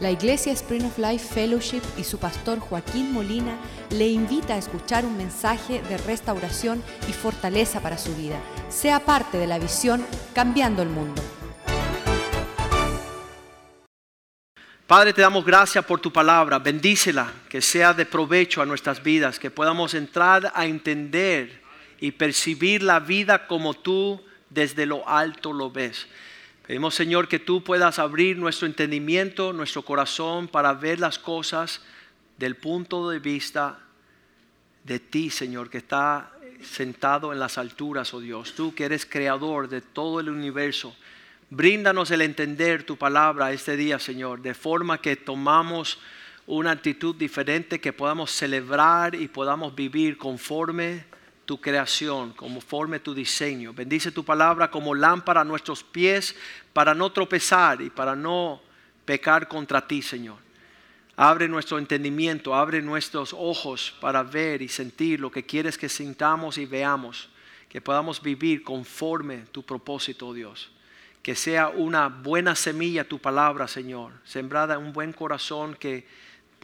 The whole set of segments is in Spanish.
La Iglesia Spring of Life Fellowship y su pastor Joaquín Molina le invita a escuchar un mensaje de restauración y fortaleza para su vida. Sea parte de la visión Cambiando el Mundo. Padre, te damos gracias por tu palabra. Bendícela, que sea de provecho a nuestras vidas, que podamos entrar a entender y percibir la vida como tú desde lo alto lo ves. Pedimos, Señor, que tú puedas abrir nuestro entendimiento, nuestro corazón para ver las cosas del punto de vista de ti, Señor, que está sentado en las alturas, oh Dios. Tú que eres creador de todo el universo. Bríndanos el entender tu palabra este día, Señor, de forma que tomamos una actitud diferente, que podamos celebrar y podamos vivir conforme tu creación, conforme tu diseño. Bendice tu palabra como lámpara a nuestros pies para no tropezar y para no pecar contra ti, Señor. Abre nuestro entendimiento, abre nuestros ojos para ver y sentir lo que quieres que sintamos y veamos, que podamos vivir conforme tu propósito, Dios. Que sea una buena semilla tu palabra, Señor, sembrada en un buen corazón que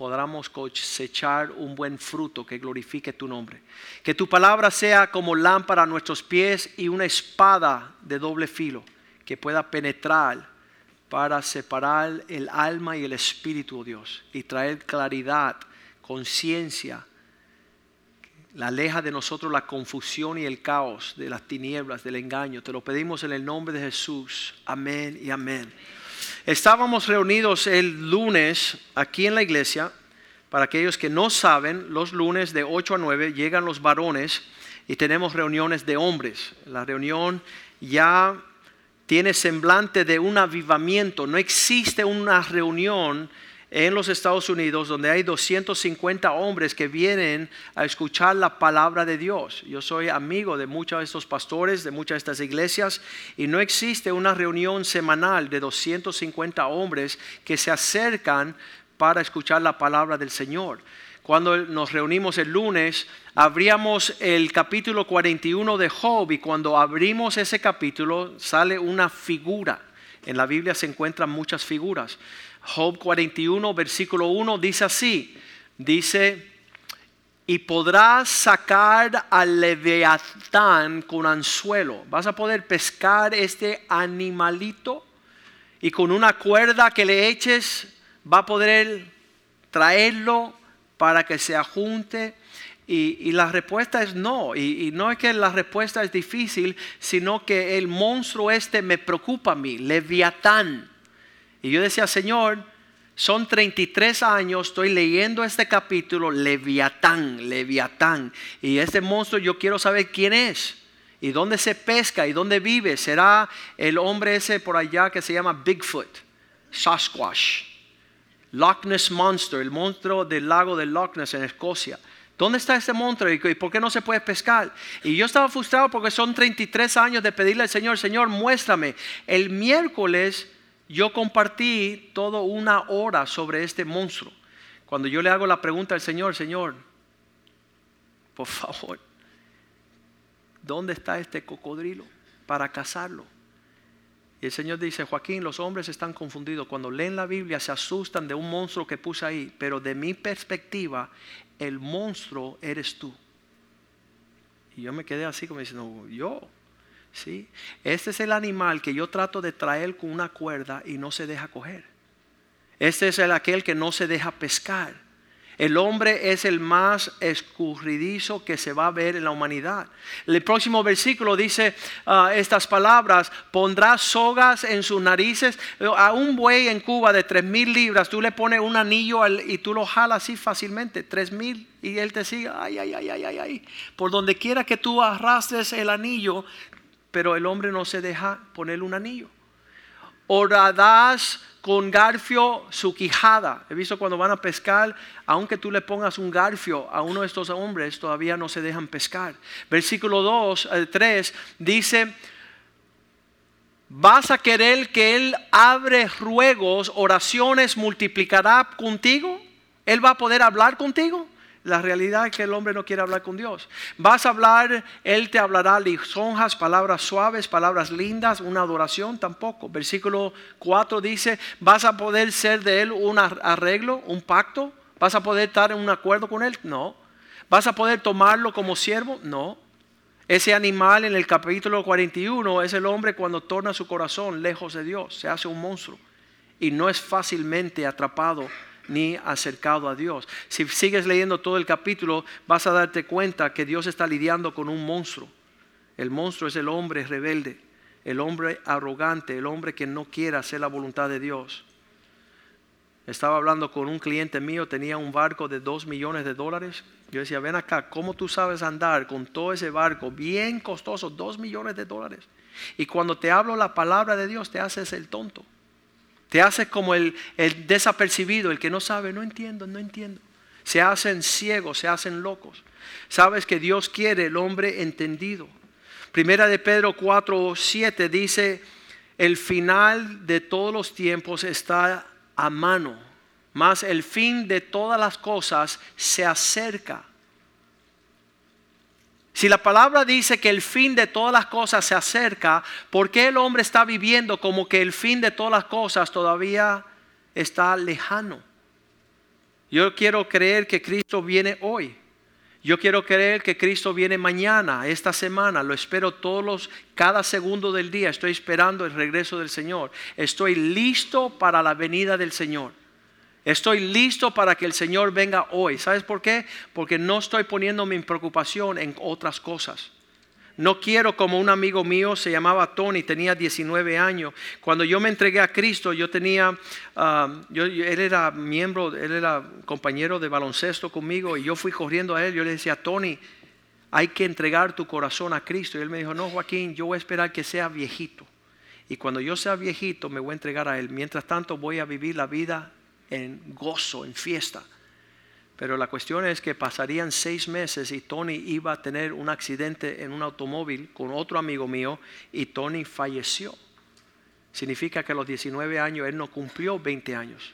podamos cosechar un buen fruto que glorifique tu nombre. Que tu palabra sea como lámpara a nuestros pies y una espada de doble filo que pueda penetrar para separar el alma y el espíritu, oh Dios, y traer claridad, conciencia. La aleja de nosotros la confusión y el caos de las tinieblas, del engaño. Te lo pedimos en el nombre de Jesús. Amén y amén. Estábamos reunidos el lunes aquí en la iglesia. Para aquellos que no saben, los lunes de 8 a 9 llegan los varones y tenemos reuniones de hombres. La reunión ya tiene semblante de un avivamiento. No existe una reunión en los Estados Unidos donde hay 250 hombres que vienen a escuchar la palabra de Dios. Yo soy amigo de muchos de estos pastores, de muchas de estas iglesias, y no existe una reunión semanal de 250 hombres que se acercan para escuchar la palabra del Señor. Cuando nos reunimos el lunes, abríamos el capítulo 41 de Job y cuando abrimos ese capítulo sale una figura. En la Biblia se encuentran muchas figuras. Job 41, versículo 1 dice así, dice, y podrás sacar al leviatán con anzuelo. Vas a poder pescar este animalito y con una cuerda que le eches va a poder traerlo para que se ajunte. Y, la respuesta es no. Y, y, no es que la respuesta es difícil, sino que el monstruo este me preocupa a mí, Leviatán. Y yo decía, Señor, son 33 años, estoy leyendo este capítulo, Leviatán, Leviatán. Y este monstruo yo quiero saber quién es. Y dónde se pesca y dónde vive. ¿Será el hombre ese por allá que se llama Bigfoot? Sasquatch. Loch Ness Monster, el monstruo del lago de Loch Ness en Escocia. ¿Dónde está ese monstruo y por qué no se puede pescar? Y yo estaba frustrado porque son 33 años de pedirle al Señor, Señor, muéstrame. El miércoles yo compartí toda una hora sobre este monstruo. Cuando yo le hago la pregunta al Señor, Señor, por favor, ¿dónde está este cocodrilo para cazarlo? Y el Señor dice, Joaquín, los hombres están confundidos. Cuando leen la Biblia se asustan de un monstruo que puse ahí, pero de mi perspectiva, el monstruo eres tú. Y yo me quedé así como diciendo, yo, ¿sí? Este es el animal que yo trato de traer con una cuerda y no se deja coger. Este es el aquel que no se deja pescar. El hombre es el más escurridizo que se va a ver en la humanidad. El próximo versículo dice ah, estas palabras, pondrá sogas en sus narices. A un buey en Cuba de tres mil libras, tú le pones un anillo y tú lo jalas así fácilmente, tres mil, y él te sigue, ay, ay, ay, ay, ay, ay. Por donde quiera que tú arrastres el anillo, pero el hombre no se deja poner un anillo. Horadás con garfio su quijada. He visto cuando van a pescar, aunque tú le pongas un garfio a uno de estos hombres, todavía no se dejan pescar. Versículo 2, 3 eh, dice, vas a querer que Él abre ruegos, oraciones, multiplicará contigo. Él va a poder hablar contigo. La realidad es que el hombre no quiere hablar con Dios. Vas a hablar, Él te hablará lisonjas, palabras suaves, palabras lindas, una adoración tampoco. Versículo 4 dice, ¿vas a poder ser de Él un arreglo, un pacto? ¿Vas a poder estar en un acuerdo con Él? No. ¿Vas a poder tomarlo como siervo? No. Ese animal en el capítulo 41 es el hombre cuando torna su corazón lejos de Dios, se hace un monstruo y no es fácilmente atrapado ni acercado a Dios. Si sigues leyendo todo el capítulo, vas a darte cuenta que Dios está lidiando con un monstruo. El monstruo es el hombre rebelde, el hombre arrogante, el hombre que no quiere hacer la voluntad de Dios. Estaba hablando con un cliente mío, tenía un barco de dos millones de dólares. Yo decía, ven acá, ¿cómo tú sabes andar con todo ese barco bien costoso, dos millones de dólares? Y cuando te hablo la palabra de Dios, te haces el tonto. Te haces como el, el desapercibido, el que no sabe, no entiendo, no entiendo. Se hacen ciegos, se hacen locos. Sabes que Dios quiere el hombre entendido. Primera de Pedro 4, 7 dice, el final de todos los tiempos está a mano, mas el fin de todas las cosas se acerca. Si la palabra dice que el fin de todas las cosas se acerca, ¿por qué el hombre está viviendo como que el fin de todas las cosas todavía está lejano? Yo quiero creer que Cristo viene hoy. Yo quiero creer que Cristo viene mañana, esta semana. Lo espero todos los, cada segundo del día. Estoy esperando el regreso del Señor. Estoy listo para la venida del Señor. Estoy listo para que el Señor venga hoy. ¿Sabes por qué? Porque no estoy poniendo mi preocupación en otras cosas. No quiero como un amigo mío, se llamaba Tony, tenía 19 años. Cuando yo me entregué a Cristo, yo tenía, um, él era miembro, él era compañero de baloncesto conmigo y yo fui corriendo a él. Yo le decía, Tony, hay que entregar tu corazón a Cristo. Y él me dijo, no, Joaquín, yo voy a esperar que sea viejito. Y cuando yo sea viejito, me voy a entregar a Él. Mientras tanto, voy a vivir la vida en gozo, en fiesta. Pero la cuestión es que pasarían seis meses y Tony iba a tener un accidente en un automóvil con otro amigo mío y Tony falleció. Significa que a los 19 años él no cumplió 20 años.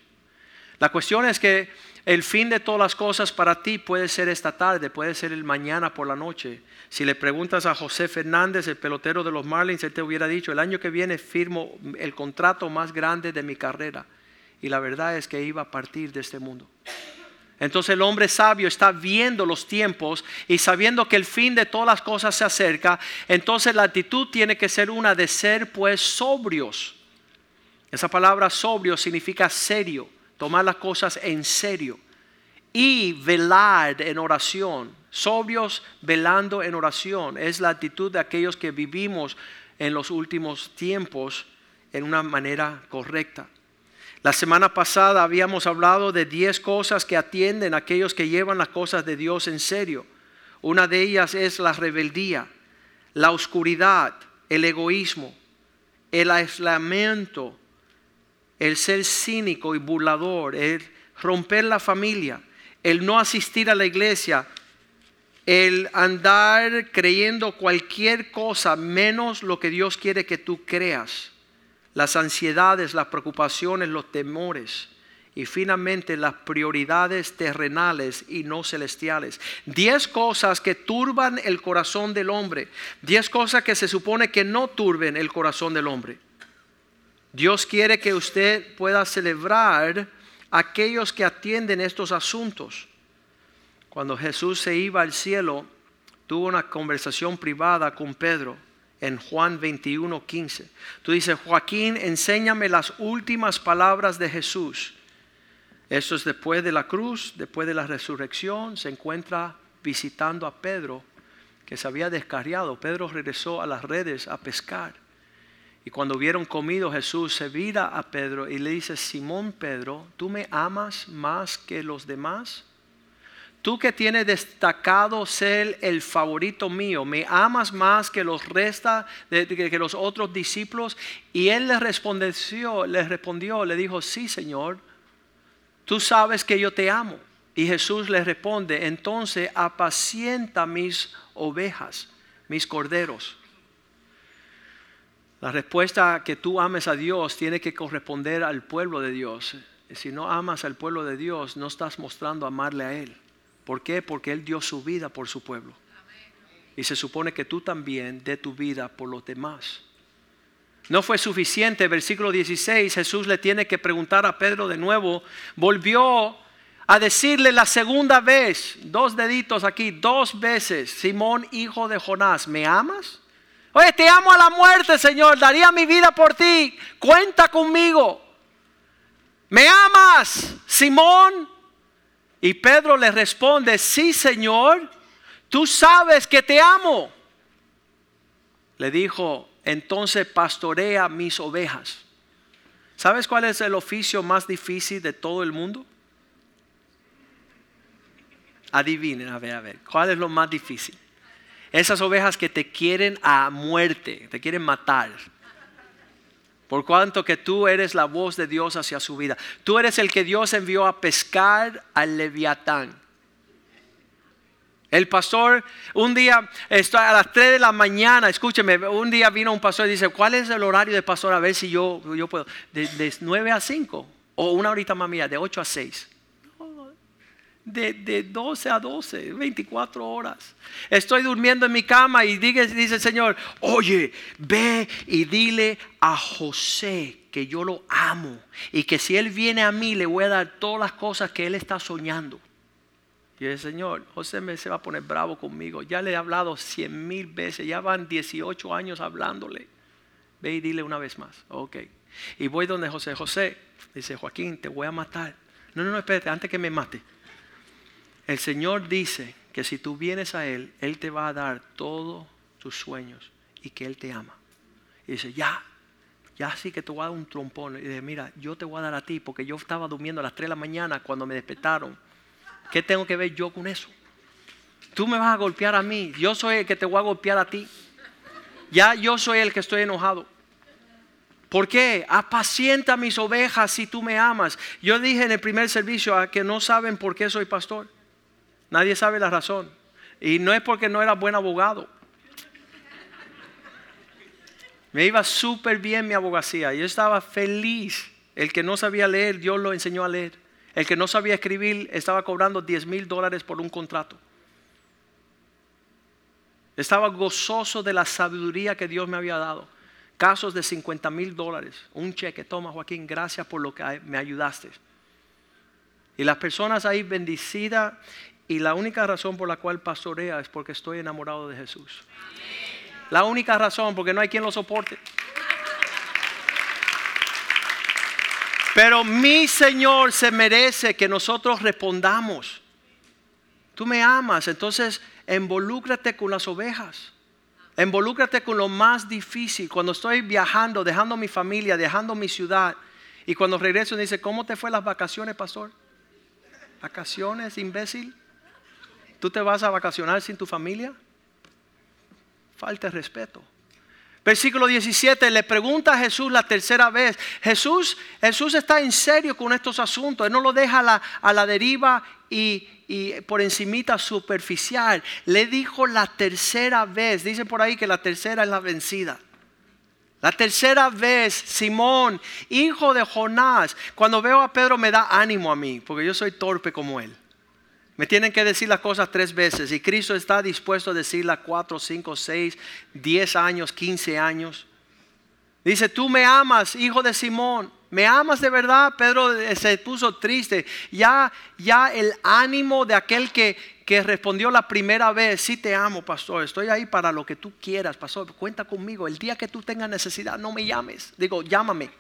La cuestión es que el fin de todas las cosas para ti puede ser esta tarde, puede ser el mañana por la noche. Si le preguntas a José Fernández, el pelotero de los Marlins, él te hubiera dicho, el año que viene firmo el contrato más grande de mi carrera. Y la verdad es que iba a partir de este mundo. Entonces el hombre sabio está viendo los tiempos y sabiendo que el fin de todas las cosas se acerca, entonces la actitud tiene que ser una de ser pues sobrios. Esa palabra sobrio significa serio, tomar las cosas en serio y velar en oración. Sobrios velando en oración es la actitud de aquellos que vivimos en los últimos tiempos en una manera correcta. La semana pasada habíamos hablado de 10 cosas que atienden a aquellos que llevan las cosas de Dios en serio. Una de ellas es la rebeldía, la oscuridad, el egoísmo, el aislamiento, el ser cínico y burlador, el romper la familia, el no asistir a la iglesia, el andar creyendo cualquier cosa menos lo que Dios quiere que tú creas las ansiedades, las preocupaciones, los temores y finalmente las prioridades terrenales y no celestiales. Diez cosas que turban el corazón del hombre. Diez cosas que se supone que no turben el corazón del hombre. Dios quiere que usted pueda celebrar aquellos que atienden estos asuntos. Cuando Jesús se iba al cielo, tuvo una conversación privada con Pedro en Juan 21, 15. Tú dices, Joaquín, enséñame las últimas palabras de Jesús. Eso es después de la cruz, después de la resurrección, se encuentra visitando a Pedro, que se había descarriado. Pedro regresó a las redes a pescar. Y cuando hubieron comido, Jesús se vira a Pedro y le dice, Simón Pedro, ¿tú me amas más que los demás? Tú que tienes destacado ser el favorito mío, ¿me amas más que los resta, que los otros discípulos? Y él le respondió, le respondió, le dijo, sí, Señor, tú sabes que yo te amo. Y Jesús le responde, entonces apacienta mis ovejas, mis corderos. La respuesta que tú ames a Dios tiene que corresponder al pueblo de Dios. Si no amas al pueblo de Dios, no estás mostrando amarle a Él. ¿Por qué? Porque Él dio su vida por su pueblo. Y se supone que tú también dé tu vida por los demás. No fue suficiente, versículo 16, Jesús le tiene que preguntar a Pedro de nuevo, volvió a decirle la segunda vez, dos deditos aquí, dos veces, Simón, hijo de Jonás, ¿me amas? Oye, te amo a la muerte, Señor, daría mi vida por ti, cuenta conmigo. ¿Me amas, Simón? Y Pedro le responde, sí, Señor, tú sabes que te amo. Le dijo, entonces pastorea mis ovejas. ¿Sabes cuál es el oficio más difícil de todo el mundo? Adivinen, a ver, a ver, ¿cuál es lo más difícil? Esas ovejas que te quieren a muerte, te quieren matar. Por cuanto que tú eres la voz de Dios hacia su vida. Tú eres el que Dios envió a pescar al leviatán. El pastor, un día, a las 3 de la mañana, escúcheme, un día vino un pastor y dice, ¿cuál es el horario de pastor? A ver si yo, yo puedo. De, de 9 a 5, o una horita más mía, de 8 a 6 de, de 12 a 12, 24 horas. Estoy durmiendo en mi cama y dice, dice el Señor, oye, ve y dile a José que yo lo amo y que si él viene a mí le voy a dar todas las cosas que él está soñando. Y el Señor, José me se va a poner bravo conmigo. Ya le he hablado cien mil veces, ya van 18 años hablándole. Ve y dile una vez más. Ok. Y voy donde José. José, dice Joaquín, te voy a matar. No, no, no, espérate, antes que me mate. El Señor dice que si tú vienes a Él, Él te va a dar todos tus sueños y que Él te ama. Y dice, ya, ya sí que te voy a dar un trompón. Y dice, mira, yo te voy a dar a ti porque yo estaba durmiendo a las 3 de la mañana cuando me despertaron. ¿Qué tengo que ver yo con eso? Tú me vas a golpear a mí. Yo soy el que te voy a golpear a ti. Ya yo soy el que estoy enojado. ¿Por qué? Apacienta mis ovejas si tú me amas. Yo dije en el primer servicio a que no saben por qué soy pastor. Nadie sabe la razón. Y no es porque no era buen abogado. Me iba súper bien mi abogacía. Yo estaba feliz. El que no sabía leer, Dios lo enseñó a leer. El que no sabía escribir estaba cobrando 10 mil dólares por un contrato. Estaba gozoso de la sabiduría que Dios me había dado. Casos de 50 mil dólares. Un cheque. Toma Joaquín, gracias por lo que me ayudaste. Y las personas ahí bendecidas y la única razón por la cual pastorea es porque estoy enamorado de Jesús. La única razón, porque no hay quien lo soporte. Pero mi Señor se merece que nosotros respondamos. Tú me amas, entonces involúcrate con las ovejas. Involúcrate con lo más difícil. Cuando estoy viajando, dejando mi familia, dejando mi ciudad. Y cuando regreso, dice, ¿cómo te fue las vacaciones, pastor? ¿Vacaciones, imbécil? ¿Tú te vas a vacacionar sin tu familia? Falta respeto. Versículo 17, le pregunta a Jesús la tercera vez. Jesús, Jesús está en serio con estos asuntos. Él no lo deja a la, a la deriva y, y, por encimita superficial. Le dijo la tercera vez. Dice por ahí que la tercera es la vencida. La tercera vez, Simón, hijo de Jonás. Cuando veo a Pedro me da ánimo a mí, porque yo soy torpe como él. Me tienen que decir las cosas tres veces y Cristo está dispuesto a decirlas cuatro, cinco, seis, diez años, quince años. Dice, tú me amas, hijo de Simón. ¿Me amas de verdad? Pedro se puso triste. Ya, ya el ánimo de aquel que, que respondió la primera vez, sí te amo, pastor. Estoy ahí para lo que tú quieras, pastor. Cuenta conmigo. El día que tú tengas necesidad, no me llames. Digo, llámame.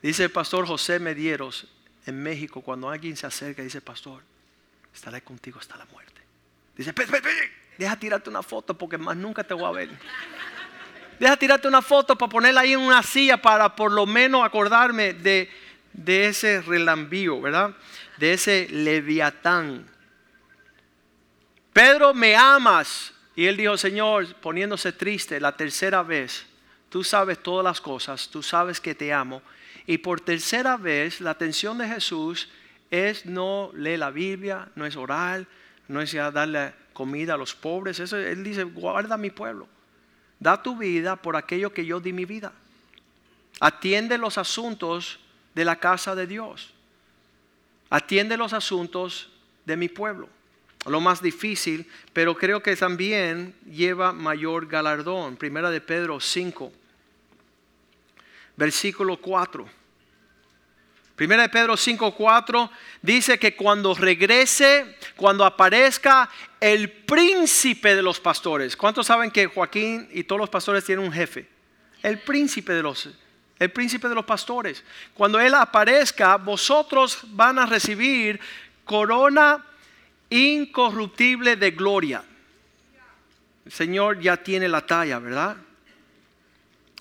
Dice el pastor José Medieros, en México, cuando alguien se acerca y dice, pastor, estaré contigo hasta la muerte. Dice, deja tirarte una foto porque más nunca te voy a ver. Deja tirarte una foto para ponerla ahí en una silla para por lo menos acordarme de, de ese relambío, ¿verdad? De ese leviatán. Pedro, me amas. Y él dijo, Señor, poniéndose triste la tercera vez, tú sabes todas las cosas, tú sabes que te amo y por tercera vez, la atención de Jesús es no leer la Biblia, no es orar, no es ya darle comida a los pobres. Eso, él dice, guarda mi pueblo. Da tu vida por aquello que yo di mi vida. Atiende los asuntos de la casa de Dios. Atiende los asuntos de mi pueblo. Lo más difícil, pero creo que también lleva mayor galardón. Primera de Pedro 5, versículo 4. Primera de Pedro 5, 4 dice que cuando regrese, cuando aparezca el príncipe de los pastores. ¿Cuántos saben que Joaquín y todos los pastores tienen un jefe? El príncipe de los el príncipe de los pastores. Cuando él aparezca, vosotros van a recibir corona incorruptible de gloria. El Señor ya tiene la talla, ¿verdad?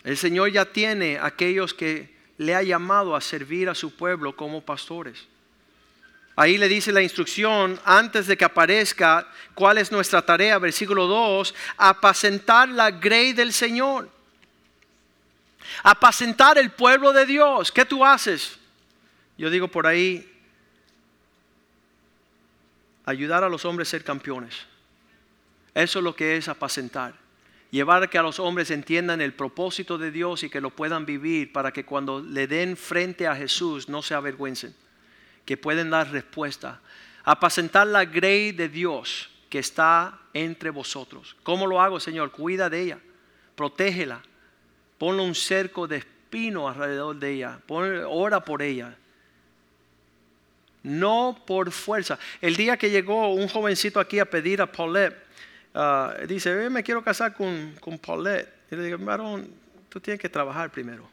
El Señor ya tiene aquellos que le ha llamado a servir a su pueblo como pastores. Ahí le dice la instrucción, antes de que aparezca, cuál es nuestra tarea, versículo 2, apacentar la grey del Señor. Apacentar el pueblo de Dios. ¿Qué tú haces? Yo digo por ahí, ayudar a los hombres a ser campeones. Eso es lo que es apacentar. Llevar que a los hombres entiendan el propósito de Dios y que lo puedan vivir para que cuando le den frente a Jesús no se avergüencen, que pueden dar respuesta. Apacentar la grey de Dios que está entre vosotros. ¿Cómo lo hago, Señor? Cuida de ella, protégela, ponle un cerco de espino alrededor de ella, ora por ella, no por fuerza. El día que llegó un jovencito aquí a pedir a Paulette, ah, dice, me quiero casar con, con Paulette. Y le digo, varón, tú tienes que trabajar primero.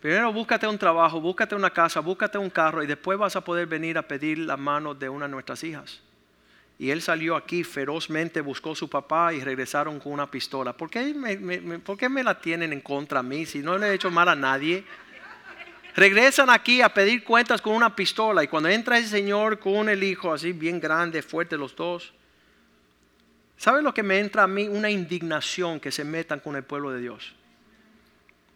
Primero búscate un trabajo, búscate una casa, búscate un carro y después vas a poder venir a pedir la mano de una de nuestras hijas. Y él salió aquí ferozmente, buscó a su papá y regresaron con una pistola. ¿Por qué me, ¿Por qué me la tienen en contra a mí si no le he hecho mal a nadie? regresan aquí a pedir cuentas con una pistola y cuando entra ese señor con el hijo así bien grande, fuerte los dos, ¿sabe lo que me entra a mí? Una indignación que se metan con el pueblo de Dios.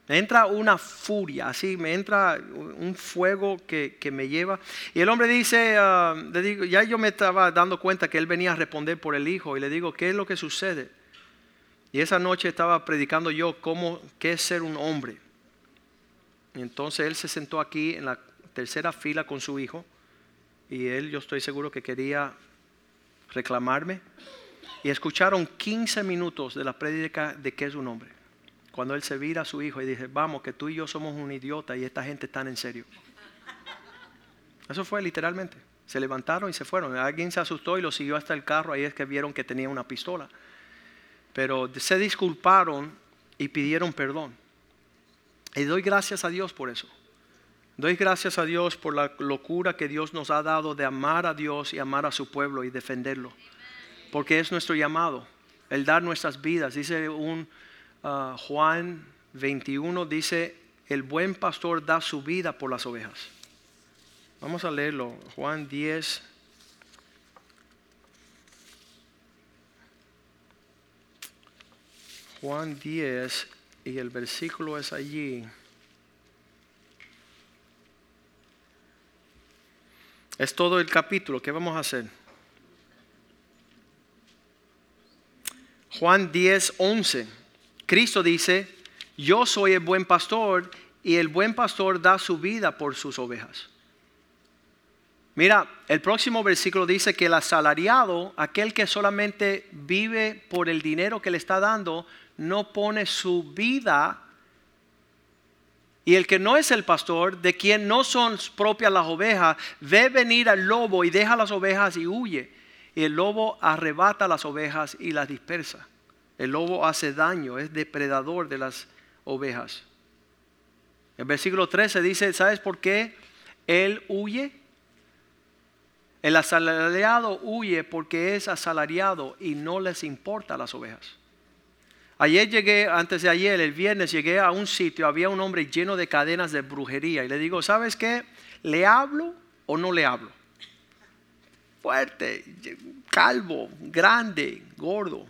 Me entra una furia, así, me entra un fuego que, me lleva. Y el hombre dice, ah, le digo, ya yo me estaba dando cuenta que él venía a responder por el hijo y le digo, ¿qué es lo que sucede? Y esa noche estaba predicando yo cómo, qué es ser un hombre. Y entonces él se sentó aquí en la tercera fila con su hijo y él yo estoy seguro que quería reclamarme. Y escucharon 15 minutos de la prédica de qué es un hombre. Cuando él se vira a su hijo y dice, vamos, que tú y yo somos un idiota y esta gente está en serio. Eso fue literalmente. Se levantaron y se fueron. Alguien se asustó y lo siguió hasta el carro. Ahí es que vieron que tenía una pistola. Pero se disculparon y pidieron perdón. Y doy gracias a Dios por eso. Doy gracias a Dios por la locura que Dios nos ha dado de amar a Dios y amar a su pueblo y defenderlo. Porque es nuestro llamado, el dar nuestras vidas. Dice un uh, Juan 21, dice, el buen pastor da su vida por las ovejas. Vamos a leerlo. Juan 10. Juan 10 y el versículo es allí. Es todo el capítulo. ¿Qué vamos a hacer? Juan 10, 11. Cristo dice, yo soy el buen pastor y el buen pastor da su vida por sus ovejas. Mira, el próximo versículo dice que el asalariado, aquel que solamente vive por el dinero que le está dando, no pone su vida y el que no es el pastor, de quien no son propias las ovejas, ve venir al lobo y deja las ovejas y huye. Y el lobo arrebata las ovejas y las dispersa. El lobo hace daño, es depredador de las ovejas. El versículo 13 dice, ¿sabes por qué él huye? El asalariado huye porque es asalariado y no les importa las ovejas. Ayer llegué, antes de ayer, el viernes, llegué a un sitio, había un hombre lleno de cadenas de brujería y le digo, ¿sabes qué? ¿Le hablo o no le hablo? Fuerte, calvo, grande, gordo.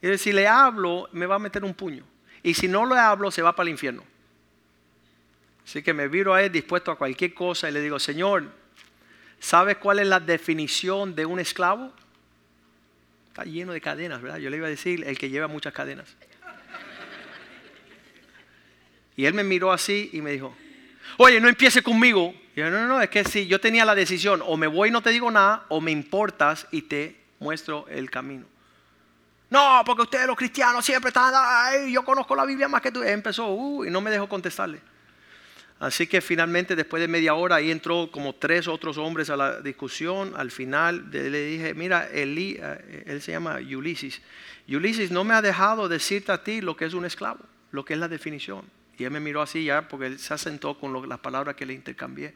Y si le hablo, me va a meter un puño. Y si no le hablo, se va para el infierno. Así que me viro a él dispuesto a cualquier cosa y le digo, Señor, ¿sabes cuál es la definición de un esclavo? Está lleno de cadenas, ¿verdad? Yo le iba a decir el que lleva muchas cadenas. Y él me miró así y me dijo, Oye, no empiece conmigo. Yo, no, no, no, es que si yo tenía la decisión, o me voy y no te digo nada, o me importas y te muestro el camino. No, porque ustedes los cristianos siempre están, yo conozco la Biblia más que tú. Empezó, uh, y no me dejó contestarle. Así que finalmente, después de media hora, ahí entró como tres otros hombres a la discusión. Al final le dije, mira, eh, él se llama Ulises. Ulises no me ha dejado decirte a ti lo que es un esclavo, lo que es la definición. Y él me miró así ya porque él se asentó con las palabras que le intercambié.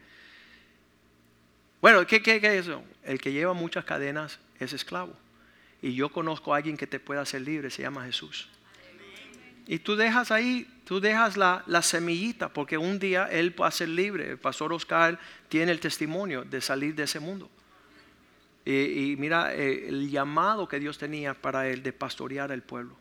Bueno, ¿qué, qué, ¿qué es eso? El que lleva muchas cadenas es esclavo. Y yo conozco a alguien que te pueda hacer libre, se llama Jesús. Y tú dejas ahí, tú dejas la, semillita, porque un día Él va a ser libre. El pastor Oscar tiene el testimonio de salir de ese mundo. Y, mira eh, el llamado que Dios tenía para Él de pastorear al pueblo.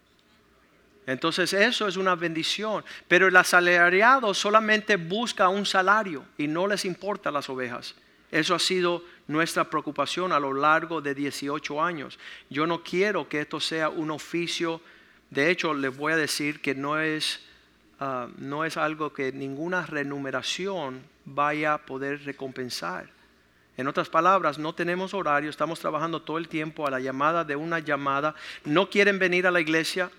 Entonces eso es una bendición. Pero el asalariado solamente busca un salario y no les importa las ovejas. Eso ha sido nuestra preocupación a lo largo de 18 años. Yo no quiero que esto sea un oficio de hecho, les voy a decir que no es, ah, no es algo que ninguna remuneración vaya a poder recompensar. En otras palabras, no tenemos horario, estamos trabajando todo el tiempo a la llamada de una llamada. No quieren venir a la iglesia.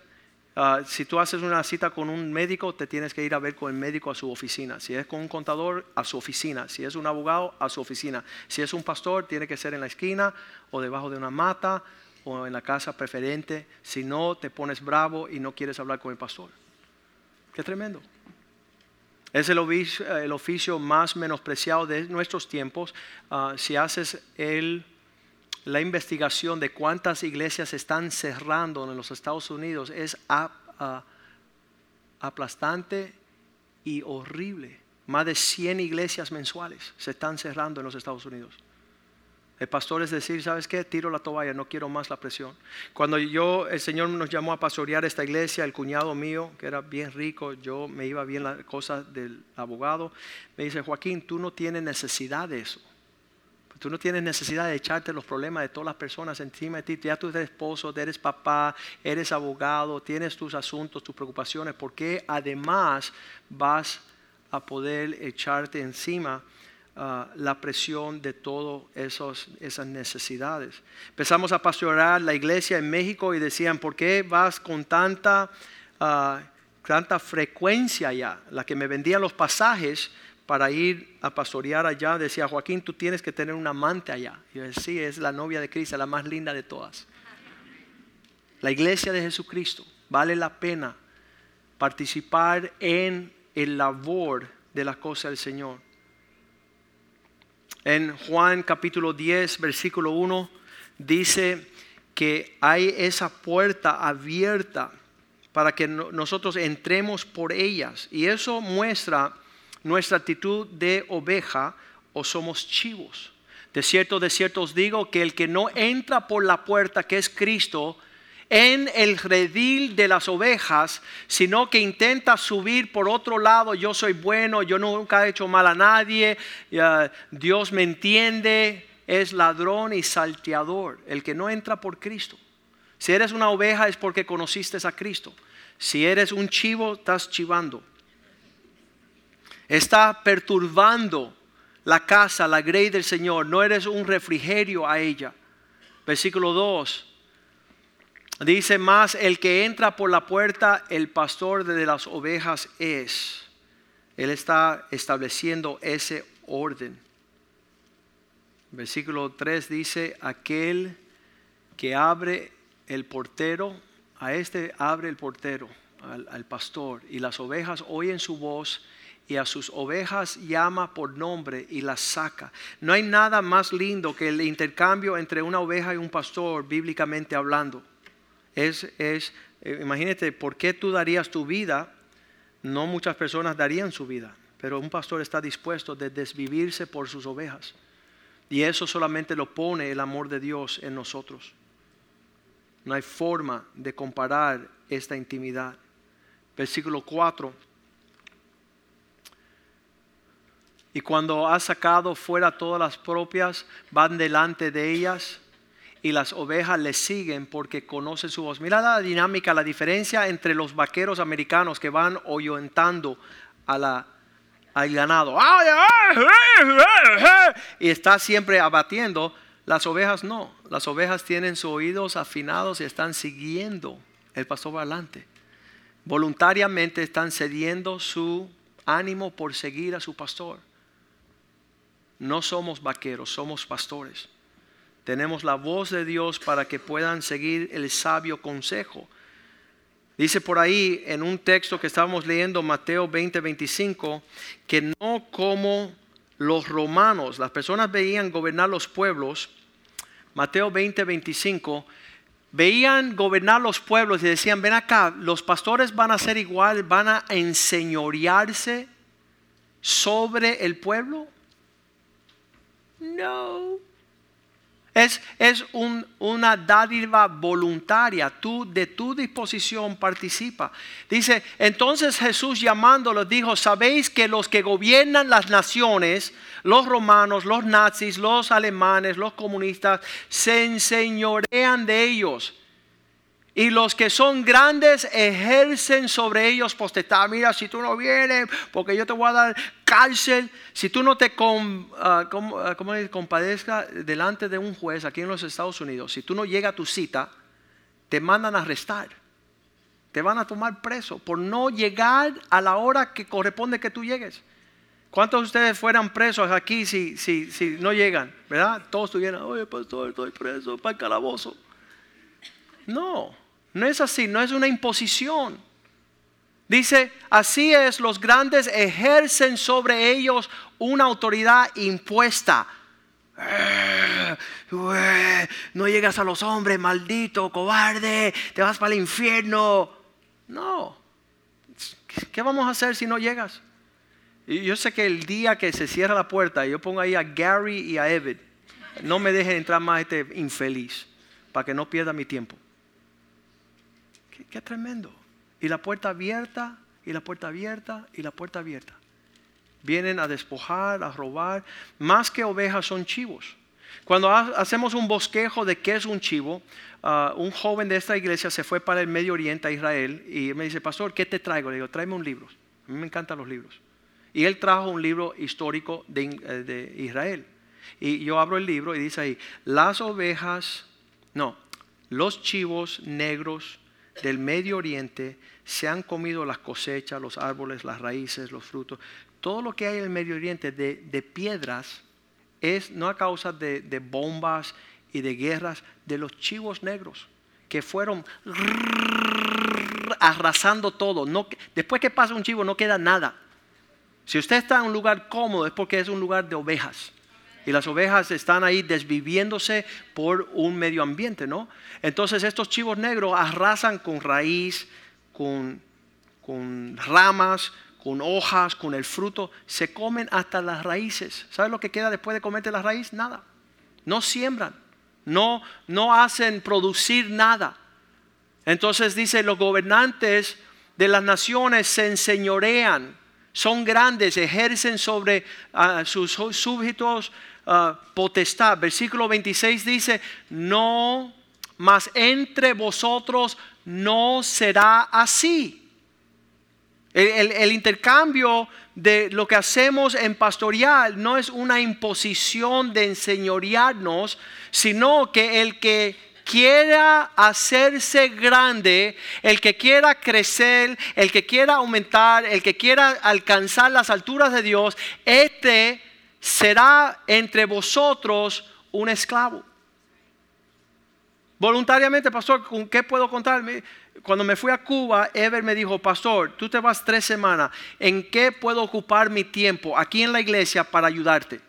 Ah, si tú haces una cita con un médico, te tienes que ir a ver con el médico a su oficina. Si es con un contador, a su oficina. Si es un abogado, a su oficina. Si es un pastor, tiene que ser en la esquina o debajo de una mata o en la casa preferente, si no te pones bravo y no quieres hablar con el pastor. Qué tremendo. Es el oficio, más menospreciado de nuestros tiempos. Ah, si haces el, la investigación de cuántas iglesias están cerrando en los Estados Unidos, es aplastante y horrible. Más de 100 iglesias mensuales se están cerrando en los Estados Unidos. El pastor es decir, ¿sabes qué? Tiro la toalla, no quiero más la presión. Cuando yo, el Señor nos llamó a pastorear esta iglesia, el cuñado mío, que era bien rico, yo me iba bien las cosas del abogado, me dice, Joaquín, tú no tienes necesidad de eso. Tú no tienes necesidad de echarte los problemas de todas las personas encima de ti. Ya tú eres esposo, eres papá, eres abogado, tienes tus asuntos, tus preocupaciones, porque además vas a poder echarte encima Ah, la presión de todas esas necesidades. Empezamos a pastorear la iglesia en México y decían, ¿por qué vas con tanta, ah, tanta frecuencia allá? La que me vendía los pasajes para ir a pastorear allá, decía Joaquín, tú tienes que tener un amante allá. Y yo decía, sí, es la novia de Cristo, la más linda de todas. La iglesia de Jesucristo, vale la pena participar en el labor de la cosa del Señor. En Juan capítulo 10, versículo 1, dice que hay esa puerta abierta para que nosotros entremos por ellas. Y eso muestra nuestra actitud de oveja o somos chivos. De cierto, de cierto os digo que el que no entra por la puerta que es Cristo, en el redil de las ovejas, sino que intenta subir por otro lado, yo soy bueno, yo nunca he hecho mal a nadie, Dios me entiende, es ladrón y salteador, el que no entra por Cristo. Si eres una oveja es porque conociste a Cristo. Si eres un chivo, estás chivando. Está perturbando la casa, la grey del Señor. No eres un refrigerio a ella. Versículo 2. Dice más, el que entra por la puerta, el pastor de las ovejas es. Él está estableciendo ese orden. Versículo 3 dice, aquel que abre el portero, a este abre el portero, al, al pastor, y las ovejas oyen su voz y a sus ovejas llama por nombre y las saca. No hay nada más lindo que el intercambio entre una oveja y un pastor, bíblicamente hablando es, es eh, imagínate, ¿por qué tú darías tu vida? No muchas personas darían su vida, pero un pastor está dispuesto de desvivirse por sus ovejas. Y eso solamente lo pone el amor de Dios en nosotros. No hay forma de comparar esta intimidad. Versículo 4. Y cuando ha sacado fuera todas las propias, van delante de ellas y las ovejas le siguen porque conocen su voz. Mira la dinámica, la diferencia entre los vaqueros americanos que van oyentando a la, al ganado. Y está siempre abatiendo. Las ovejas no. Las ovejas tienen sus oídos afinados y están siguiendo el pastor adelante. Voluntariamente están cediendo su ánimo por seguir a su pastor. No somos vaqueros, somos pastores. Tenemos la voz de Dios para que puedan seguir el sabio consejo. Dice por ahí en un texto que estábamos leyendo, Mateo 20, 25, que no como los romanos, las personas veían gobernar los pueblos, Mateo 20, 25, veían gobernar los pueblos y decían, ven acá, los pastores van a ser igual, van a enseñorearse sobre el pueblo. No. Es, es una dádiva voluntaria. Tú de tu disposición participa. Dice, entonces Jesús llamándolos dijo, sabéis que los que gobiernan las naciones, los romanos, los nazis, los alemanes, los comunistas, se enseñorean de ellos y los que son grandes ejercen sobre ellos potestad. Mira, si tú no vienes, porque yo te voy a dar cárcel. Si tú no te ah, ah, compadezcas delante de un juez aquí en los Estados Unidos, si tú no llegas a tu cita, te mandan a arrestar. Te van a tomar preso por no llegar a la hora que corresponde que tú llegues. ¿Cuántos de ustedes fueran presos aquí si, si, si no llegan? ¿Verdad? Todos estuvieran, oye, pastor, estoy preso para el calabozo. No. No es así, no es una imposición. Dice, así es, los grandes ejercen sobre ellos una autoridad impuesta. No llegas a los hombres, maldito, cobarde, te vas para el infierno. No. ¿Qué vamos a hacer si no llegas? Yo sé que el día que se cierra la puerta, yo pongo ahí a Gary y a Evid, no me dejen entrar más este infeliz, para que no pierda mi tiempo. Qué, tremendo. Y la puerta abierta, y la puerta abierta, y la puerta abierta. Vienen a despojar, a robar. Más que ovejas son chivos. Cuando hacemos un bosquejo de qué es un chivo, ah, un joven de esta iglesia se fue para el Medio Oriente, a Israel, y me dice, pastor, ¿qué te traigo? Le digo, tráeme un libro. A mí me encantan los libros. Y él trajo un libro histórico de, eh, de Israel. Y yo abro el libro y dice ahí, las ovejas, no, los chivos negros del Medio Oriente se han comido las cosechas, los árboles, las raíces, los frutos. Todo lo que hay en el Medio Oriente de, piedras es no a causa de, bombas y de guerras de los chivos negros que fueron arrasando todo. No, después que pasa un chivo no queda nada. Si usted está en un lugar cómodo es porque es un lugar de ovejas y las ovejas están ahí desviviéndose por un medio ambiente, ¿no? Entonces estos chivos negros arrasan con raíz, con, con ramas, con hojas, con el fruto, se comen hasta las raíces. ¿Sabes lo que queda después de comerte la raíz? Nada. No siembran, no, no hacen producir nada. Entonces dice, los gobernantes de las naciones se enseñorean, son grandes, ejercen sobre ah, sus súbditos Ah, potestad. Versículo 26 dice, no, mas entre vosotros no será así. El, intercambio de lo que hacemos en pastoral no es una imposición de enseñorearnos, sino que el que quiera hacerse grande, el que quiera crecer, el que quiera aumentar, el que quiera alcanzar las alturas de Dios, este será entre vosotros un esclavo. Voluntariamente, pastor, ¿con qué puedo contarme? Cuando me fui a Cuba, Ever me dijo, pastor, tú te vas tres semanas, ¿en qué puedo ocupar mi tiempo aquí en la iglesia para ayudarte?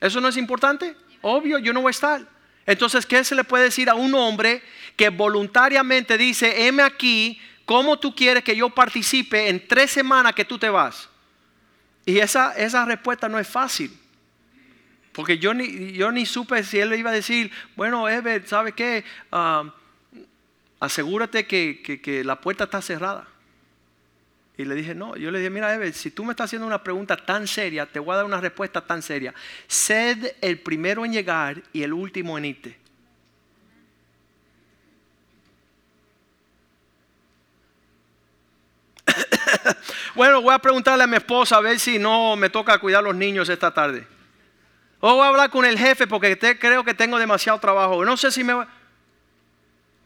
¿Eso no es importante? Obvio, yo no voy a estar. Entonces, ¿qué se le puede decir a un hombre que voluntariamente dice, heme aquí, ¿cómo tú quieres que yo participe en tres semanas que tú te vas? Y esa, esa respuesta no es fácil. Porque yo ni, yo ni supe si él le iba a decir, bueno, Ever, ¿sabe qué? Ah, asegúrate que, la puerta está cerrada. Y le dije, no, yo le dije, mira, Ever, si tú me estás haciendo una pregunta tan seria, te voy a dar una respuesta tan seria. Sed el primero en llegar y el último en irte. Bueno, voy a preguntarle a mi esposa a ver si no me toca cuidar a los niños esta tarde. O voy a hablar con el jefe porque creo que tengo demasiado trabajo. No sé si me...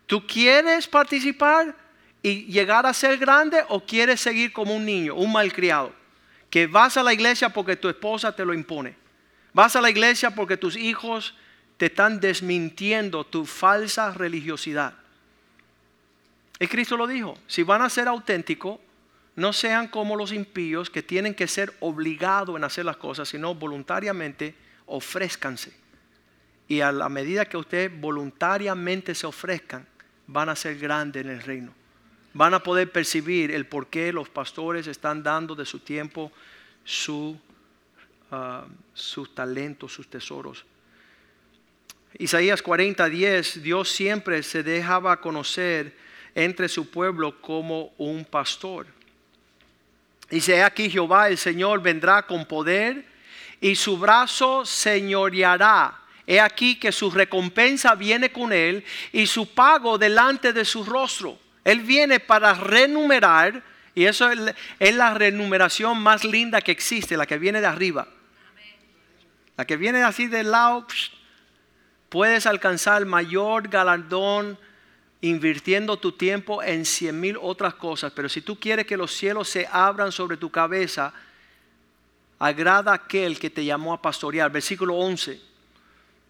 ¿Tú quieres participar y llegar a ser grande o quieres seguir como un niño, un malcriado? Que vas a la iglesia porque tu esposa te lo impone. Vas a la iglesia porque tus hijos te están desmintiendo tu falsa religiosidad. Y Cristo lo dijo, si van a ser auténticos, no sean como los impíos que tienen que ser obligados en hacer las cosas, sino voluntariamente ofrézcanse. Y a la medida que ustedes voluntariamente se ofrezcan, van a ser grandes en el reino. Van a poder percibir el por qué los pastores están dando de su tiempo su, uh, sus talentos, sus tesoros. Isaías 40, 10, Dios siempre se dejaba conocer entre su pueblo como un pastor. Dice aquí Jehová, el Señor vendrá con poder y su brazo señoreará. He aquí que su recompensa viene con él y su pago delante de su rostro. Él viene para renumerar y eso es la renumeración más linda que existe, la que viene de arriba. La que viene así del lado, puedes alcanzar mayor galardón invirtiendo tu tiempo en cien mil otras cosas, pero si tú quieres que los cielos se abran sobre tu cabeza, agrada a aquel que te llamó a pastorear. Versículo 11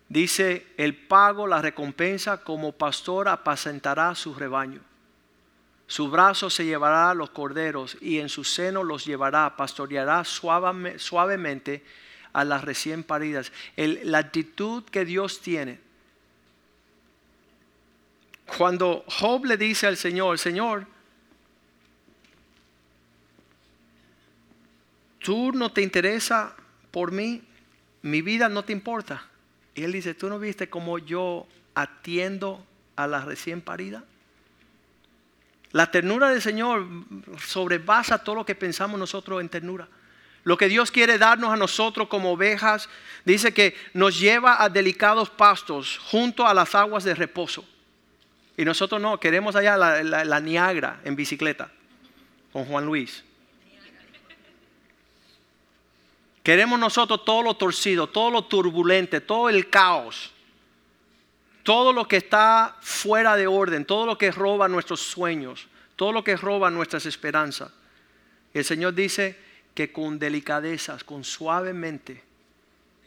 dice, el pago, la recompensa, como pastor apacentará su rebaño. Su brazo se llevará a los corderos y en su seno los llevará, pastoreará suavemente a las recién paridas. la actitud que Dios tiene cuando Job le dice al Señor, Señor, tú no te interesa por mí, mi vida no te importa. Y él dice, ¿tú no viste cómo yo atiendo a la recién parida? La ternura del Señor sobrepasa todo lo que pensamos nosotros en ternura. Lo que Dios quiere darnos a nosotros como ovejas, dice que nos lleva a delicados pastos junto a las aguas de reposo. Y nosotros no, queremos allá la, Niagara en bicicleta con Juan Luis. Queremos nosotros todo lo torcido, todo lo turbulente, todo el caos, todo lo que está fuera de orden, todo lo que roba nuestros sueños, todo lo que roba nuestras esperanzas. El Señor dice que con delicadezas, con suavemente,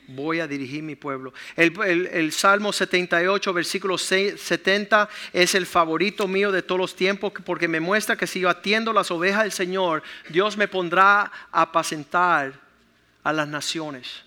voy a dirigir mi pueblo. El, Salmo 78, versículo 70 es el favorito mío de todos los tiempos porque me muestra que si yo atiendo las ovejas del Señor, Dios me pondrá a apacentar a las naciones.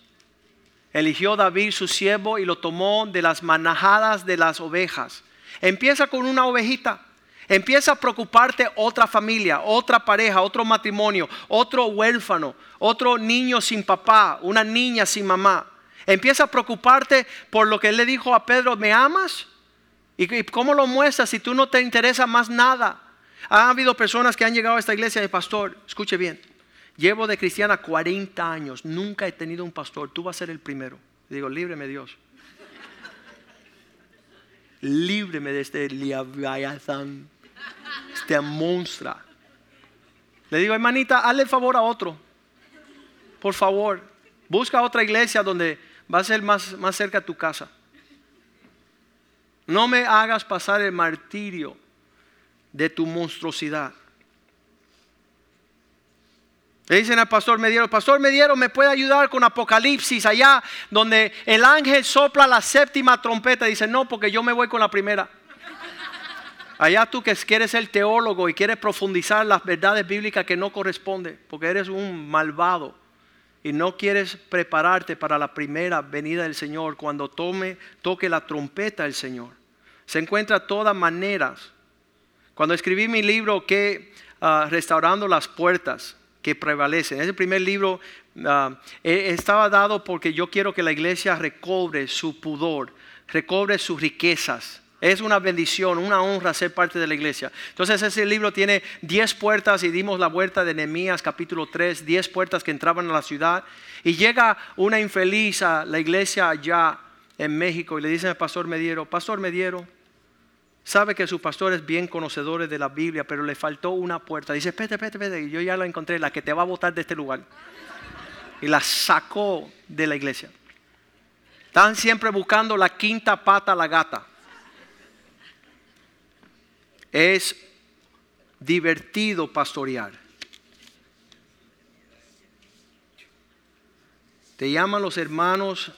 Eligió David su siervo y lo tomó de las manajadas de las ovejas. Empieza con una ovejita. Empieza a preocuparte otra familia, otra pareja, otro matrimonio, otro huérfano, otro niño sin papá, una niña sin mamá. Empieza a preocuparte por lo que él le dijo a Pedro, ¿me amas? ¿Y cómo lo muestras si tú no te interesa más nada? Ha habido personas que han llegado a esta iglesia de pastor, escuche bien, llevo de cristiana 40 años, nunca he tenido un pastor, tú vas a ser el primero. digo, líbreme Dios. líbreme de este liaviathan este monstruo. Le digo, hermanita, hazle favor a otro. Por favor, busca otra iglesia donde va a ser más, más cerca a tu casa. No me hagas pasar el martirio de tu monstruosidad. Le dicen al pastor Mediero, pastor Mediero me puede ayudar con Apocalipsis allá donde el ángel sopla la séptima trompeta. Dice, no, porque yo me voy con la primera. Allá tú que quieres ser teólogo y quieres profundizar las verdades bíblicas que no corresponden, porque eres un malvado y no quieres prepararte para la primera venida del Señor cuando tome, toque la trompeta del Señor. Se encuentra todas maneras. Cuando escribí mi libro que ah, restaurando las puertas que prevalecen, ese primer libro ah, e, estaba dado porque yo quiero que la iglesia recobre su pudor, recobre sus riquezas es una bendición, una honra ser parte de la iglesia. Entonces ese libro tiene 10 puertas y dimos la vuelta de Nehemías capítulo 3, 10 puertas que entraban a la ciudad. Y llega una infeliz a la iglesia allá en México y le dice al pastor Mediero, pastor Mediero, sabe que su pastor es bien conocedor de la Biblia, pero le faltó una puerta. Dice, espérate, espérate, espérate, yo ya la encontré, la que te va a botar de este lugar. Y la sacó de la iglesia. Están siempre buscando la quinta pata a la gata. Es divertido pastorear. Te llaman los hermanos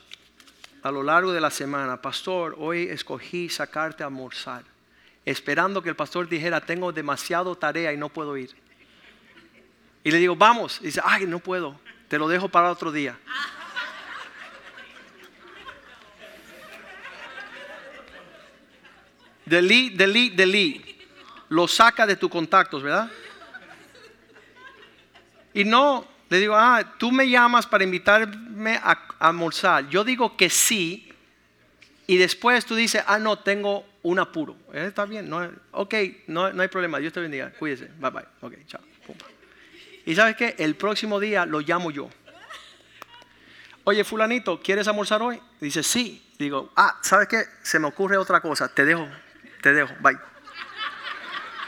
a lo largo de la semana, pastor, hoy escogí sacarte a almorzar, esperando que el pastor dijera, tengo demasiado tarea y no puedo ir. Y le digo, vamos. Y dice, ay, no puedo, te lo dejo para otro día. Delete, delete, delete. Lo saca de tus contactos, ¿verdad? Y no, le digo, ah, tú me llamas para invitarme a, almorzar. Yo digo que sí. Y después tú dices, ah, no, tengo un apuro. Eh, está bien, no, ok, no, no, hay problema. Dios te bendiga. Cuídese. Bye bye. Ok, chao. Y sabes qué? El próximo día lo llamo yo. Oye, fulanito, ¿quieres almorzar hoy? Dice, sí. Digo, ah, ¿sabes qué? Se me ocurre otra cosa. Te dejo, te dejo. Bye.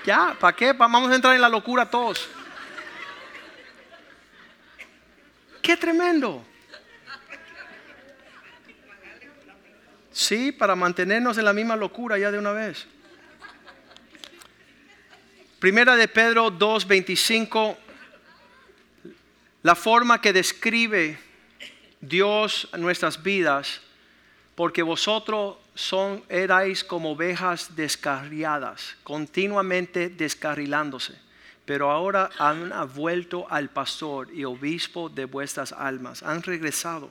Ya, ¿para qué? Vamos a entrar en la locura todos. ¡Qué tremendo! Sí, para mantenernos en la misma locura ya de una vez. Primera de Pedro 2:25, la forma que describe Dios nuestras vidas, porque vosotros son, erais como ovejas descarriadas, continuamente descarrilándose pero ahora han vuelto al pastor y obispo de vuestras almas. Han regresado.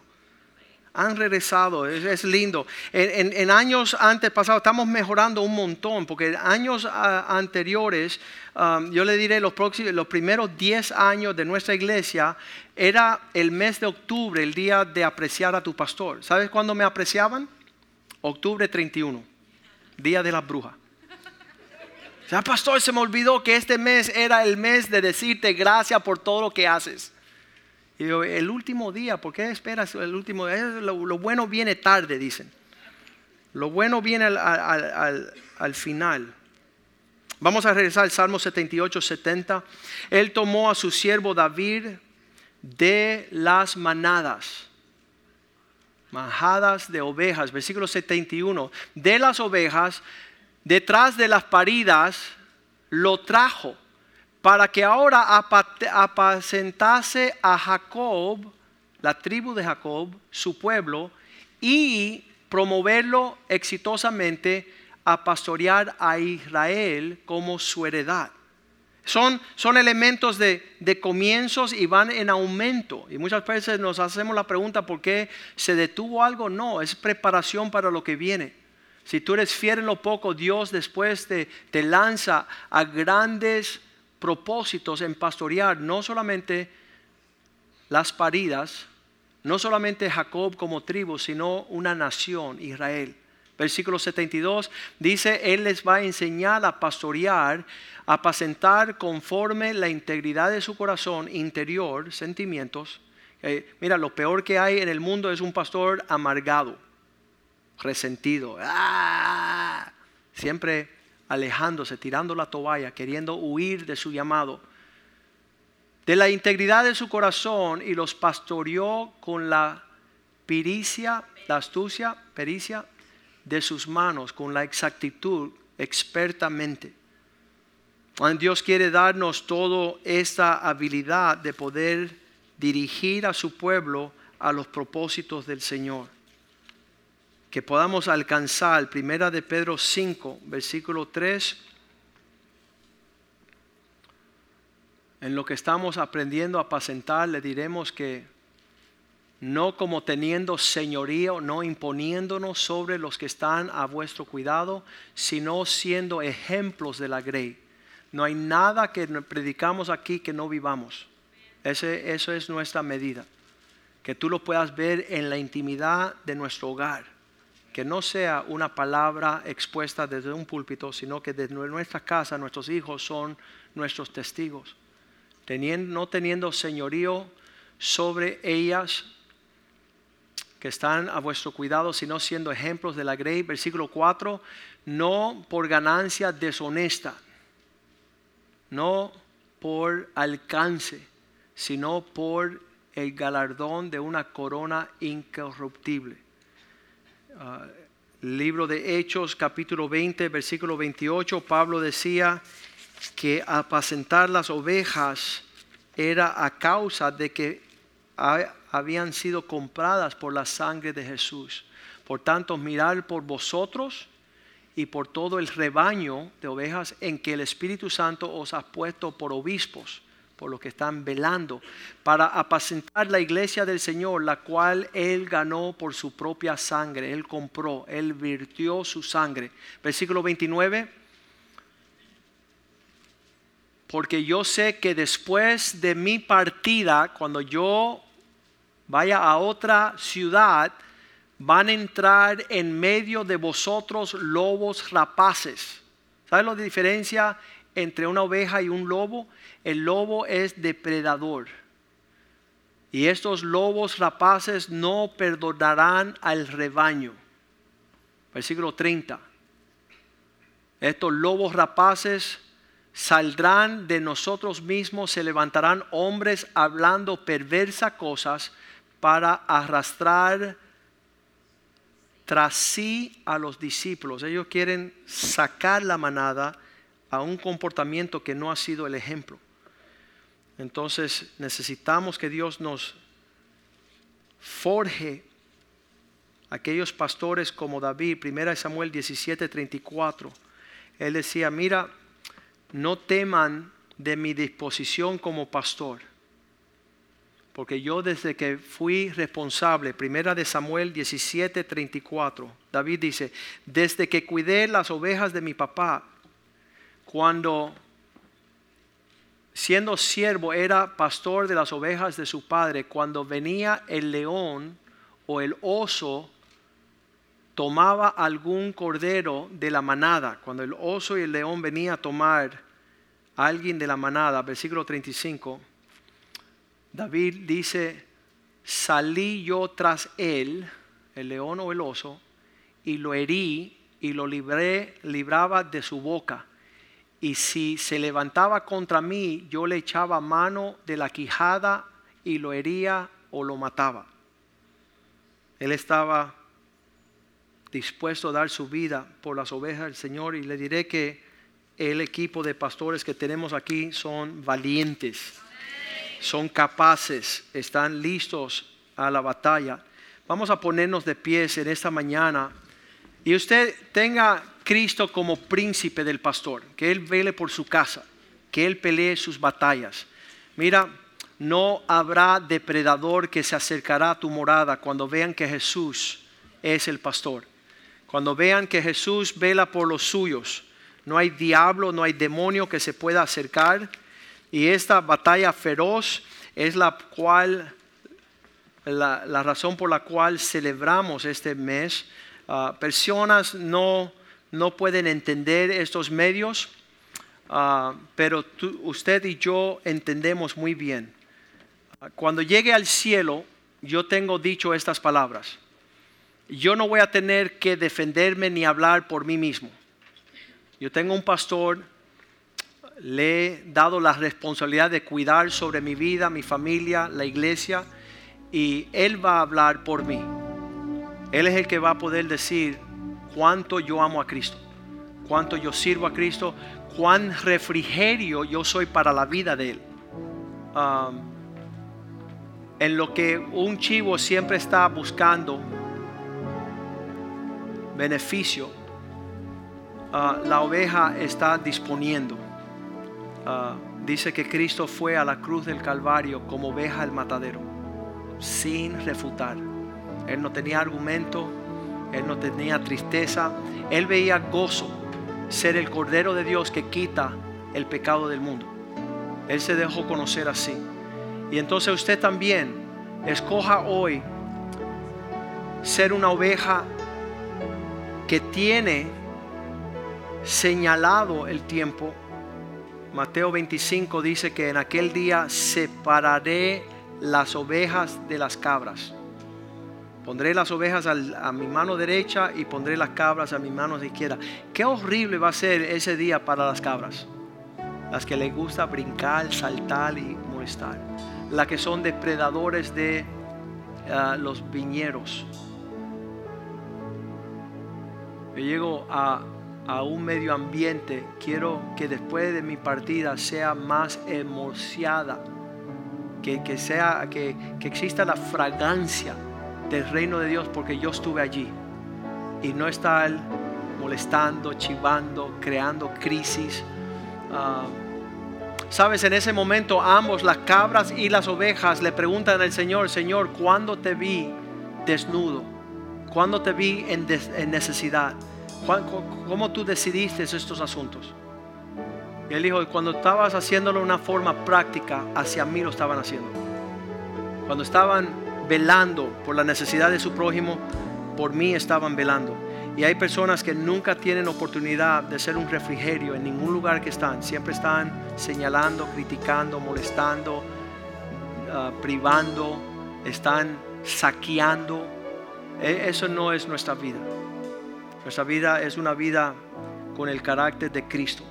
Han regresado, es, lindo. En, años antes pasados estamos mejorando un montón, porque en años anteriores, um, yo le diré los, próximos, los primeros 10 años de nuestra iglesia, era el mes de octubre, el día de apreciar a tu pastor. ¿Sabes cuándo me apreciaban? Octubre 31, día de las brujas. Ya, pastor, se me olvidó que este mes era el mes de decirte gracias por todo lo que haces. Y yo, el último día, ¿por qué esperas el último día? Lo, bueno viene tarde, dicen. Lo bueno viene al, final. Vamos a regresar al Salmo 78, 70. Él tomó a su siervo David de las manadas, majadas de ovejas, versículo 71. De las ovejas detrás de las paridas, lo trajo para que ahora apacentase a Jacob, la tribu de Jacob, su pueblo, y promoverlo exitosamente a pastorear a Israel como su heredad. Son, son elementos de, de, comienzos y van en aumento. Y muchas veces nos hacemos la pregunta por qué se detuvo algo. No, es preparación para lo que viene. Si tú eres fiel en lo poco, Dios después te, te lanza a grandes propósitos en pastorear, no solamente las paridas, no solamente Jacob como tribu, sino una nación, Israel. Versículo 72 dice, Él les va a enseñar a pastorear, a apacentar conforme la integridad de su corazón interior, sentimientos. Eh, mira, lo peor que hay en el mundo es un pastor amargado resentido, ¡ah! siempre alejándose, tirando la toalla, queriendo huir de su llamado. De la integridad de su corazón y los pastoreó con la pericia, la astucia, pericia de sus manos, con la exactitud, expertamente. Dios quiere darnos toda esta habilidad de poder dirigir a su pueblo a los propósitos del Señor que podamos alcanzar, primera de Pedro 5, versículo 3, en lo que estamos aprendiendo a apacentar, le diremos que no como teniendo señorío, no imponiéndonos sobre los que están a vuestro cuidado, sino siendo ejemplos de la grey. No hay nada que predicamos aquí que no vivamos. Ese, eso es nuestra medida. Que tú lo puedas ver en la intimidad de nuestro hogar que no sea una palabra expuesta desde un púlpito, sino que desde nuestra casa nuestros hijos son nuestros testigos, no teniendo señorío sobre ellas, que están a vuestro cuidado, sino siendo ejemplos de la grey. Versículo 4, no por ganancia deshonesta, no por alcance, sino por el galardón de una corona incorruptible. Ah, libro de Hechos, capítulo 20, versículo 28, Pablo decía que apacentar las ovejas era a causa de que habían sido compradas por la sangre de Jesús. Por tanto, mirar por vosotros y por todo el rebaño de ovejas en que el Espíritu Santo os ha puesto por obispos, por los que están velando, para apacentar la iglesia del Señor, la cual Él ganó por su propia sangre, Él compró, Él virtió su sangre. Versículo 29 porque yo sé que después de mi partida, cuando yo vaya a otra ciudad, van a entrar en medio de vosotros lobos rapaces. ¿Sabes la diferencia entre una oveja y un lobo? El lobo es depredador. Y estos lobos rapaces no perdonarán al rebaño. Versículo 30. Estos lobos rapaces saldrán de nosotros mismos, se levantarán hombres hablando perversas cosas para arrastrar tras sí a los discípulos. Ellos quieren sacar la manada a un comportamiento que no ha sido el ejemplo. Entonces necesitamos que Dios nos forje aquellos pastores como David, 1 Samuel 17, 34. Él decía, mira, no teman de mi disposición como pastor. Porque yo desde que fui responsable, primera de Samuel 17, 34, David dice, desde que cuidé las ovejas de mi papá, cuando siendo siervo era pastor de las ovejas de su padre, cuando venía el león o el oso, tomaba algún cordero de la manada, cuando el oso y el león venía a tomar a alguien de la manada, versículo 35, David dice, salí yo tras él, el león o el oso, y lo herí y lo libré, libraba de su boca. Y si se levantaba contra mí, yo le echaba mano de la quijada y lo hería o lo mataba. Él estaba dispuesto a dar su vida por las ovejas del Señor y le diré que el equipo de pastores que tenemos aquí son valientes, son capaces, están listos a la batalla. Vamos a ponernos de pies en esta mañana y usted tenga Cristo como príncipe del pastor, que Él vele por su casa, que Él pelee sus batallas. Mira, no habrá depredador que se acercará a tu morada cuando vean que Jesús es el pastor. Cuando vean que Jesús vela por los suyos, no hay diablo, no hay demonio que se pueda acercar. Y esta batalla feroz es la cual, la, razón por la cual celebramos este mes. Ah, personas no, no pueden entender estos medios, ah, pero usted y yo entendemos muy bien. Cuando llegue al cielo, yo tengo dicho estas palabras. Yo no voy a tener que defenderme ni hablar por mí mismo yo tengo un pastor, le he dado la responsabilidad de cuidar sobre mi vida, mi familia, la iglesia, y Él va a hablar por mí. Él es el que va a poder decir cuánto yo amo a Cristo, cuánto yo sirvo a Cristo, cuán refrigerio yo soy para la vida de Él. Um, en lo que un chivo siempre está buscando beneficio, Ah, la oveja está disponiendo. Ah, dice que Cristo fue a la cruz del Calvario como oveja al matadero, sin refutar. Él no tenía argumento, él no tenía tristeza, él veía gozo ser el Cordero de Dios que quita el pecado del mundo. Él se dejó conocer así. Y entonces usted también escoja hoy ser una oveja que tiene señalado el tiempo. Mateo 25 dice que en aquel día separaré las ovejas de las cabras. Pondré las ovejas a mi mano derecha y pondré las cabras a mi mano izquierda. Qué horrible va a ser ese día para las cabras. Las que les gusta brincar, saltar y molestar. Las que son depredadores de ah, los viñeros. Yo llego a, a un medio ambiente, quiero que después de mi partida sea más hermoseada, que, que sea, que, que exista la fragancia del reino de Dios porque yo estuve allí y no estar molestando, chivando, creando crisis. Ah, Sabes, en ese momento ambos, las cabras y las ovejas, le preguntan al Señor, Señor, ¿cuándo te vi desnudo? ¿Cuándo te vi en necesidad? ¿Cuán- co- ¿Cómo tú decidiste estos asuntos? Y él dijo, cuando estabas haciéndolo de una forma práctica, hacia mí lo estaban haciendo. Cuando estaban velando por la necesidad de su prójimo, por mí estaban velando. Y hay personas que nunca tienen oportunidad de ser un refrigerio en ningún lugar que están. Siempre están señalando, criticando, molestando, ah, privando, están saqueando. E- Eso no es nuestra vida. Nuestra vida es una vida con el carácter de Cristo.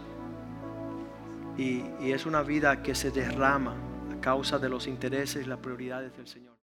Y, y es una vida que se derrama a causa de los intereses y las prioridades del Señor.